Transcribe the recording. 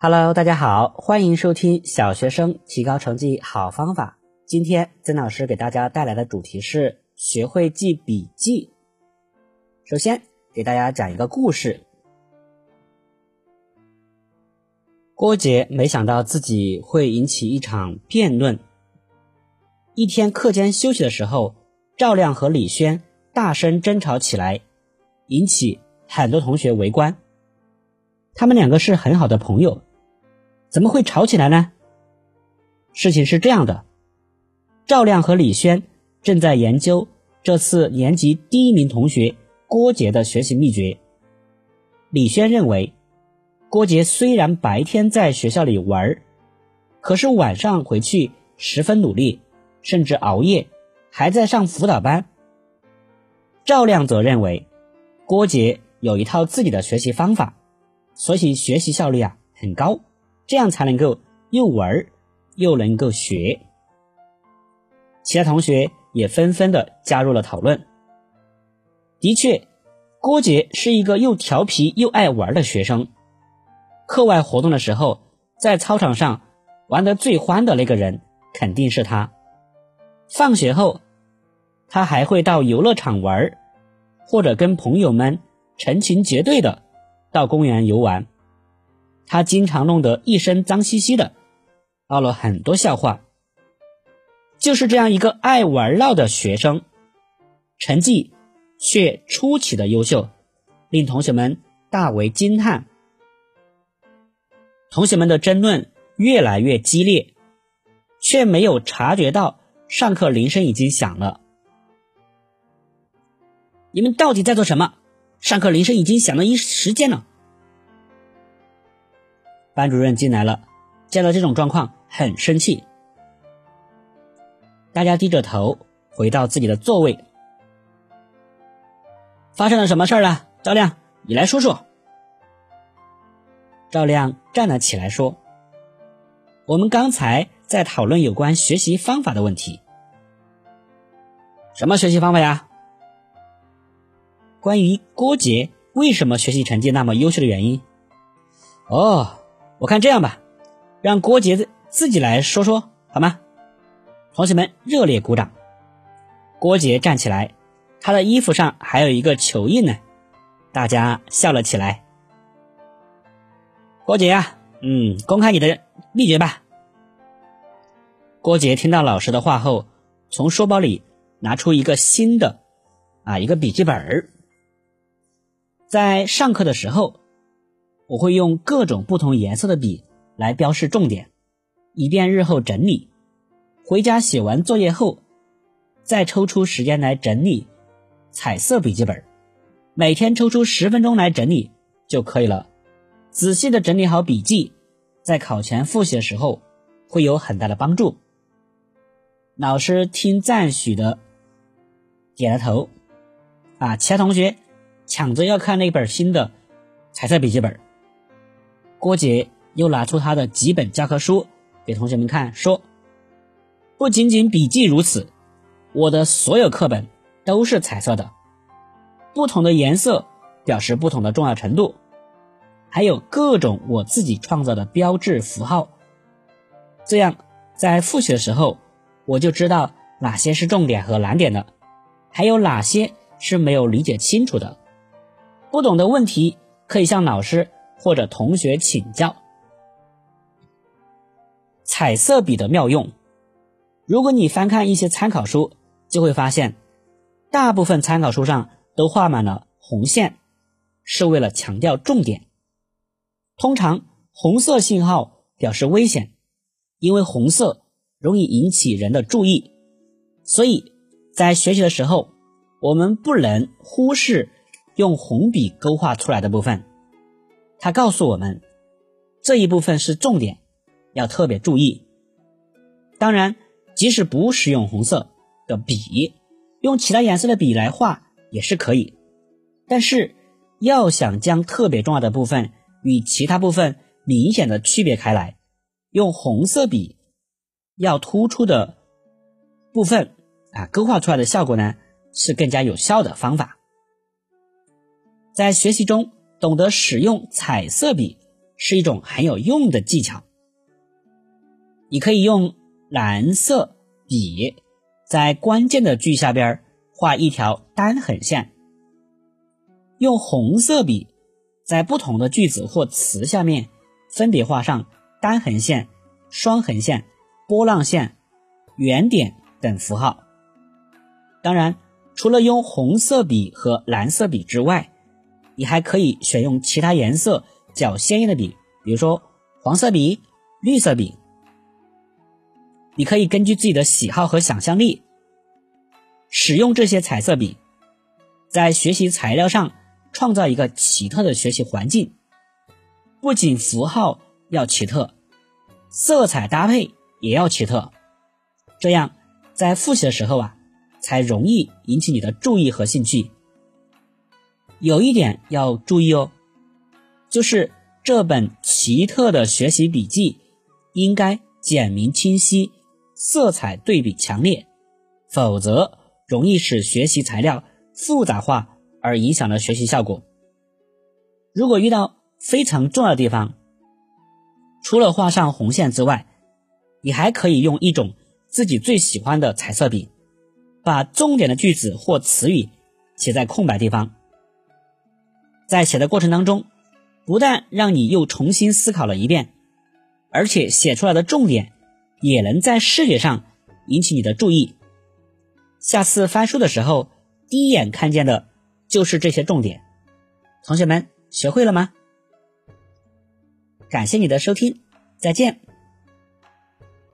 Hello，大家好，欢迎收听小学生提高成绩好方法。今天曾老师给大家带来的主题是学会记笔记。首先给大家讲一个故事。郭杰没想到自己会引起一场辩论。一天课间休息的时候，赵亮和李轩大声争吵起来，引起很多同学围观。他们两个是很好的朋友。怎么会吵起来呢？事情是这样的，赵亮和李轩正在研究这次年级第一名同学郭杰的学习秘诀。李轩认为，郭杰虽然白天在学校里玩，可是晚上回去十分努力，甚至熬夜，还在上辅导班。赵亮则认为，郭杰有一套自己的学习方法，所以学习效率啊很高。这样才能够又玩又能够学。其他同学也纷纷的加入了讨论。的确，郭杰是一个又调皮又爱玩的学生。课外活动的时候，在操场上玩的最欢的那个人肯定是他。放学后，他还会到游乐场玩，或者跟朋友们成群结队的到公园游玩。他经常弄得一身脏兮兮的，闹了很多笑话。就是这样一个爱玩闹的学生，成绩却出奇的优秀，令同学们大为惊叹。同学们的争论越来越激烈，却没有察觉到上课铃声已经响了。你们到底在做什么？上课铃声已经响了一时间了。班主任进来了，见到这种状况很生气。大家低着头回到自己的座位。发生了什么事儿了？赵亮，你来说说。赵亮站了起来说：“我们刚才在讨论有关学习方法的问题。什么学习方法呀？关于郭杰为什么学习成绩那么优秀的原因。哦。”我看这样吧，让郭杰自己来说说好吗？同学们热烈鼓掌。郭杰站起来，他的衣服上还有一个球印呢，大家笑了起来。郭杰呀，嗯，公开你的秘诀吧。郭杰听到老师的话后，从书包里拿出一个新的啊一个笔记本儿，在上课的时候。我会用各种不同颜色的笔来标示重点，以便日后整理。回家写完作业后，再抽出时间来整理彩色笔记本。每天抽出十分钟来整理就可以了。仔细的整理好笔记，在考前复习的时候会有很大的帮助。老师听赞许的点了头。啊，其他同学抢着要看那本新的彩色笔记本。郭杰又拿出他的几本教科书给同学们看，说：“不仅仅笔记如此，我的所有课本都是彩色的，不同的颜色表示不同的重要程度，还有各种我自己创造的标志符号。这样在复习的时候，我就知道哪些是重点和难点的，还有哪些是没有理解清楚的，不懂的问题可以向老师。”或者同学请教，彩色笔的妙用。如果你翻看一些参考书，就会发现，大部分参考书上都画满了红线，是为了强调重点。通常红色信号表示危险，因为红色容易引起人的注意，所以在学习的时候，我们不能忽视用红笔勾画出来的部分。他告诉我们，这一部分是重点，要特别注意。当然，即使不使用红色的笔，用其他颜色的笔来画也是可以。但是，要想将特别重要的部分与其他部分明显的区别开来，用红色笔要突出的部分啊，勾画出来的效果呢，是更加有效的方法。在学习中。懂得使用彩色笔是一种很有用的技巧。你可以用蓝色笔在关键的句下边画一条单横线，用红色笔在不同的句子或词下面分别画上单横线、双横线、波浪线、圆点等符号。当然，除了用红色笔和蓝色笔之外，你还可以选用其他颜色较鲜艳的笔，比如说黄色笔、绿色笔。你可以根据自己的喜好和想象力，使用这些彩色笔，在学习材料上创造一个奇特的学习环境。不仅符号要奇特，色彩搭配也要奇特，这样在复习的时候啊，才容易引起你的注意和兴趣。有一点要注意哦，就是这本奇特的学习笔记应该简明清晰，色彩对比强烈，否则容易使学习材料复杂化而影响了学习效果。如果遇到非常重要的地方，除了画上红线之外，你还可以用一种自己最喜欢的彩色笔，把重点的句子或词语写在空白地方。在写的过程当中，不但让你又重新思考了一遍，而且写出来的重点也能在视觉上引起你的注意。下次翻书的时候，第一眼看见的就是这些重点。同学们，学会了吗？感谢你的收听，再见。